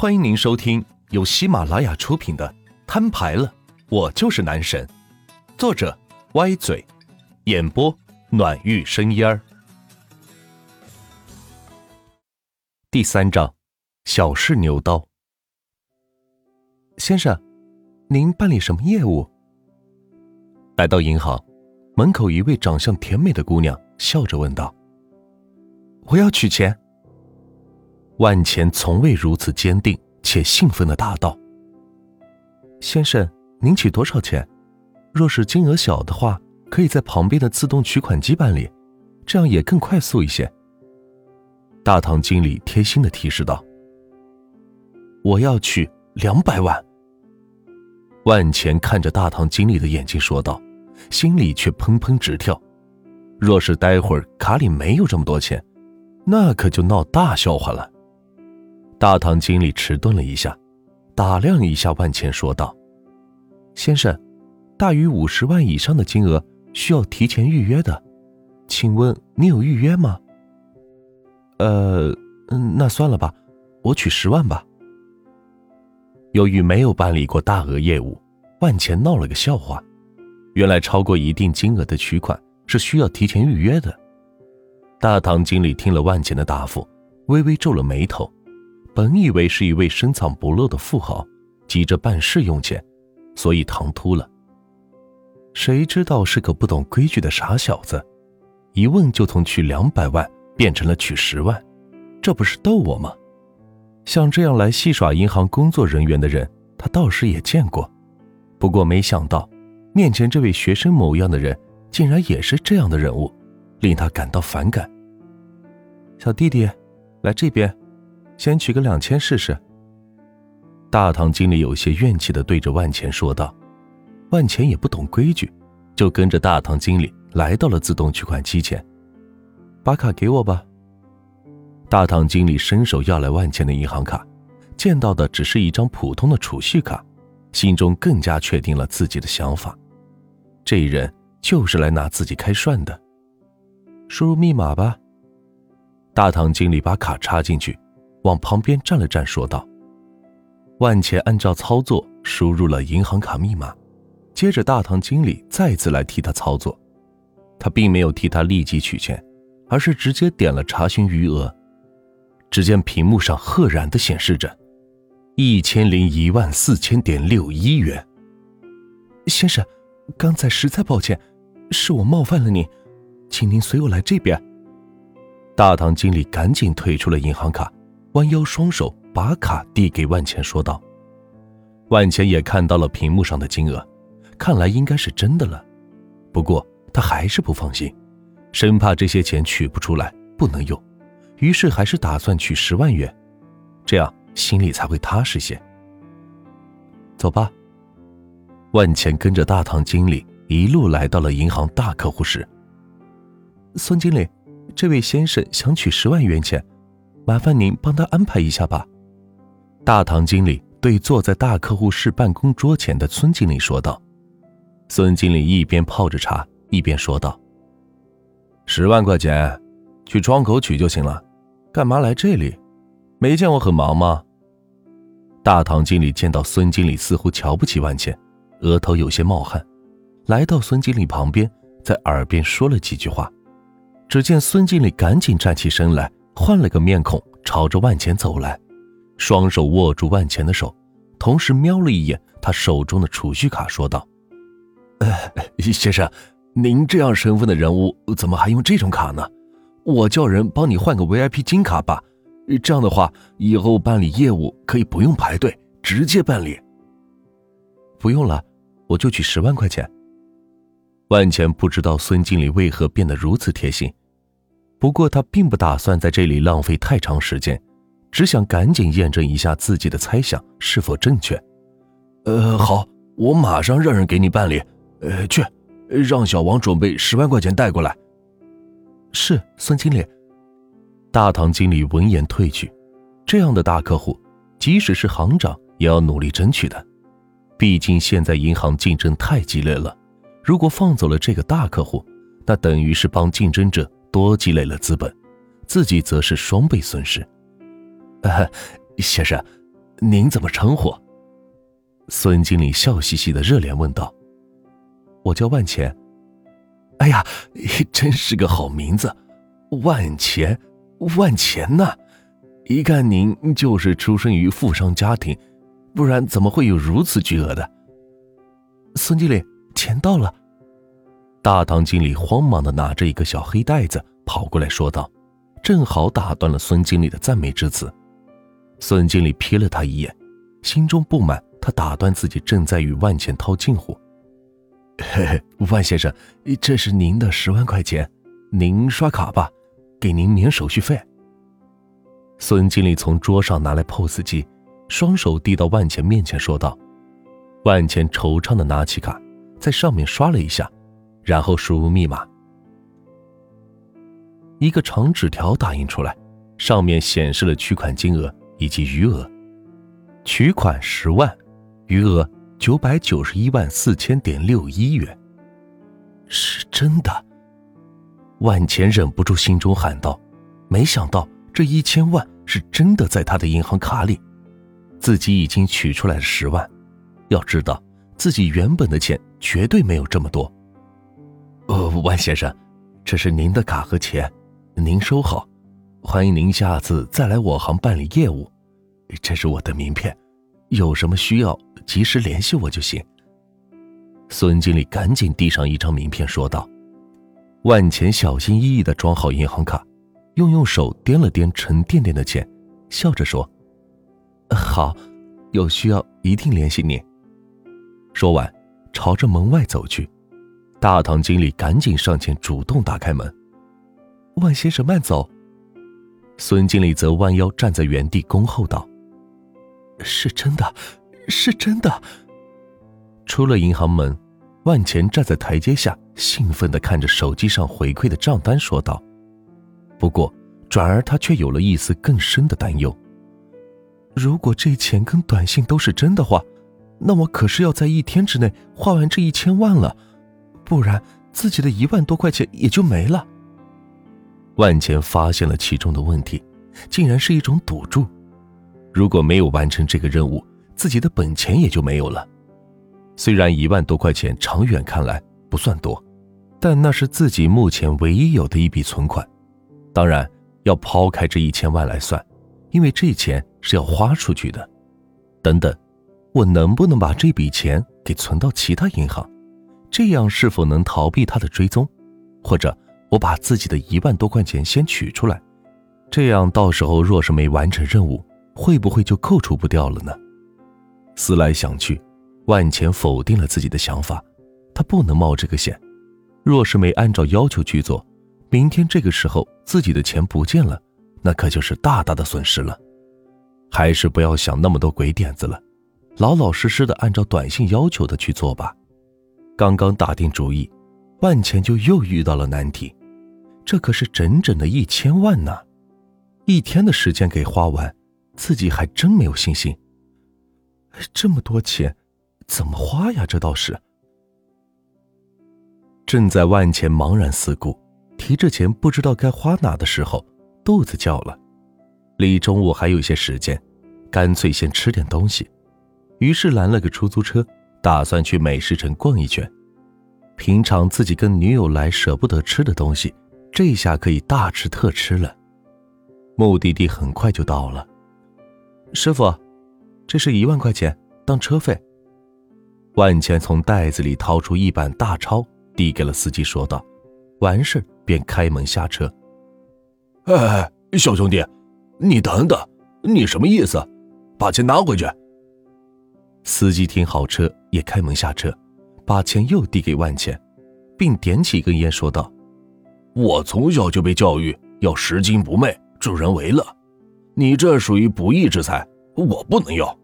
欢迎您收听由喜马拉雅出品的《摊牌了，我就是男神》，作者歪嘴，演播暖玉生烟儿。第三章，小试牛刀。先生，您办理什么业务？来到银行，门口一位长相甜美的姑娘笑着问道：“我要取钱。”万钱从未如此坚定且兴奋的答道：“先生，您取多少钱？若是金额小的话，可以在旁边的自动取款机办理，这样也更快速一些。”大堂经理贴心的提示道：“我要取两百万。”万钱看着大堂经理的眼睛说道，心里却砰砰直跳。若是待会儿卡里没有这么多钱，那可就闹大笑话了。大堂经理迟钝了一下，打量一下万钱，说道：“先生，大于五十万以上的金额需要提前预约的，请问你有预约吗？”“呃，那算了吧，我取十万吧。”由于没有办理过大额业务，万钱闹了个笑话。原来超过一定金额的取款是需要提前预约的。大堂经理听了万钱的答复，微微皱了眉头。本以为是一位深藏不露的富豪，急着办事用钱，所以唐突了。谁知道是个不懂规矩的傻小子，一问就从取两百万变成了取十万，这不是逗我吗？像这样来戏耍银行工作人员的人，他倒是也见过，不过没想到，面前这位学生模样的人，竟然也是这样的人物，令他感到反感。小弟弟，来这边。先取个两千试试。大堂经理有些怨气的对着万钱说道：“万钱也不懂规矩，就跟着大堂经理来到了自动取款机前，把卡给我吧。”大堂经理伸手要来万钱的银行卡，见到的只是一张普通的储蓄卡，心中更加确定了自己的想法：这人就是来拿自己开涮的。输入密码吧。大堂经理把卡插进去。往旁边站了站，说道：“万钱按照操作输入了银行卡密码，接着大堂经理再次来替他操作。他并没有替他立即取钱，而是直接点了查询余额。只见屏幕上赫然的显示着一千零一万四千点六一元。先生，刚才实在抱歉，是我冒犯了您，请您随我来这边。”大堂经理赶紧退出了银行卡。弯腰，双手把卡递给万钱，说道：“万钱也看到了屏幕上的金额，看来应该是真的了。不过他还是不放心，生怕这些钱取不出来不能用，于是还是打算取十万元，这样心里才会踏实些。走吧。”万钱跟着大堂经理一路来到了银行大客户室。孙经理，这位先生想取十万元钱。麻烦您帮他安排一下吧。”大堂经理对坐在大客户室办公桌前的孙经理说道。孙经理一边泡着茶，一边说道：“十万块钱，去窗口取就行了，干嘛来这里？没见我很忙吗？”大堂经理见到孙经理似乎瞧不起万茜，额头有些冒汗，来到孙经理旁边，在耳边说了几句话。只见孙经理赶紧站起身来。换了个面孔，朝着万钱走来，双手握住万钱的手，同时瞄了一眼他手中的储蓄卡，说道：“呃，先生，您这样身份的人物，怎么还用这种卡呢？我叫人帮你换个 VIP 金卡吧，这样的话，以后办理业务可以不用排队，直接办理。不用了，我就取十万块钱。”万钱不知道孙经理为何变得如此贴心。不过他并不打算在这里浪费太长时间，只想赶紧验证一下自己的猜想是否正确。呃，好，我马上让人给你办理。呃，去，让小王准备十万块钱带过来。是，孙经理。大堂经理闻言退去。这样的大客户，即使是行长也要努力争取的。毕竟现在银行竞争太激烈了，如果放走了这个大客户，那等于是帮竞争者。多积累了资本，自己则是双倍损失。先生，您怎么称呼？”孙经理笑嘻嘻的热脸问道：“我叫万钱。”哎呀，真是个好名字，万钱，万钱呐！一看您就是出生于富商家庭，不然怎么会有如此巨额的？孙经理，钱到了。大堂经理慌忙的拿着一个小黑袋子跑过来说道，正好打断了孙经理的赞美之词。孙经理瞥了他一眼，心中不满，他打断自己正在与万钱套近乎。嘿嘿，万先生，这是您的十万块钱，您刷卡吧，给您免手续费。孙经理从桌上拿来 POS 机，双手递到万钱面前，说道：“万钱惆怅的拿起卡，在上面刷了一下，然后输入密码。一个长纸条打印出来，上面显示了取款金额以及余额，取款十万，余额。”九百九十一万四千点六一元，是真的。万钱忍不住心中喊道：“没想到这一千万是真的在他的银行卡里，自己已经取出来了十万。要知道，自己原本的钱绝对没有这么多。”呃，万先生，这是您的卡和钱，您收好。欢迎您下次再来我行办理业务。这是我的名片，有什么需要？及时联系我就行。孙经理赶紧递上一张名片，说道：“万钱小心翼翼的装好银行卡，用用手掂了掂沉甸甸的钱，笑着说：‘好，有需要一定联系你。’说完，朝着门外走去。大堂经理赶紧上前主动打开门：‘万先生慢走。’孙经理则弯腰站在原地恭候道：‘是真的。’”是真的。出了银行门，万钱站在台阶下，兴奋的看着手机上回馈的账单，说道：“不过，转而他却有了一丝更深的担忧。如果这钱跟短信都是真的话，那我可是要在一天之内花完这一千万了，不然自己的一万多块钱也就没了。”万钱发现了其中的问题，竟然是一种赌注。如果没有完成这个任务，自己的本钱也就没有了。虽然一万多块钱长远看来不算多，但那是自己目前唯一有的一笔存款。当然要抛开这一千万来算，因为这钱是要花出去的。等等，我能不能把这笔钱给存到其他银行？这样是否能逃避他的追踪？或者我把自己的一万多块钱先取出来，这样到时候若是没完成任务，会不会就扣除不掉了呢？思来想去，万钱否定了自己的想法。他不能冒这个险。若是没按照要求去做，明天这个时候自己的钱不见了，那可就是大大的损失了。还是不要想那么多鬼点子了，老老实实的按照短信要求的去做吧。刚刚打定主意，万钱就又遇到了难题。这可是整整的一千万呢，一天的时间给花完，自己还真没有信心。这么多钱，怎么花呀？这倒是。正在万钱茫然四顾，提着钱不知道该花哪的时候，肚子叫了。离中午还有些时间，干脆先吃点东西。于是拦了个出租车，打算去美食城逛一圈。平常自己跟女友来舍不得吃的东西，这下可以大吃特吃了。目的地很快就到了，师傅。这是一万块钱当车费。万千从袋子里掏出一板大钞，递给了司机，说道：“完事便开门下车。”哎，小兄弟，你等等，你什么意思？把钱拿回去。司机停好车，也开门下车，把钱又递给万钱，并点起一根烟，说道：“我从小就被教育要拾金不昧、助人为乐，你这属于不义之财，我不能要。”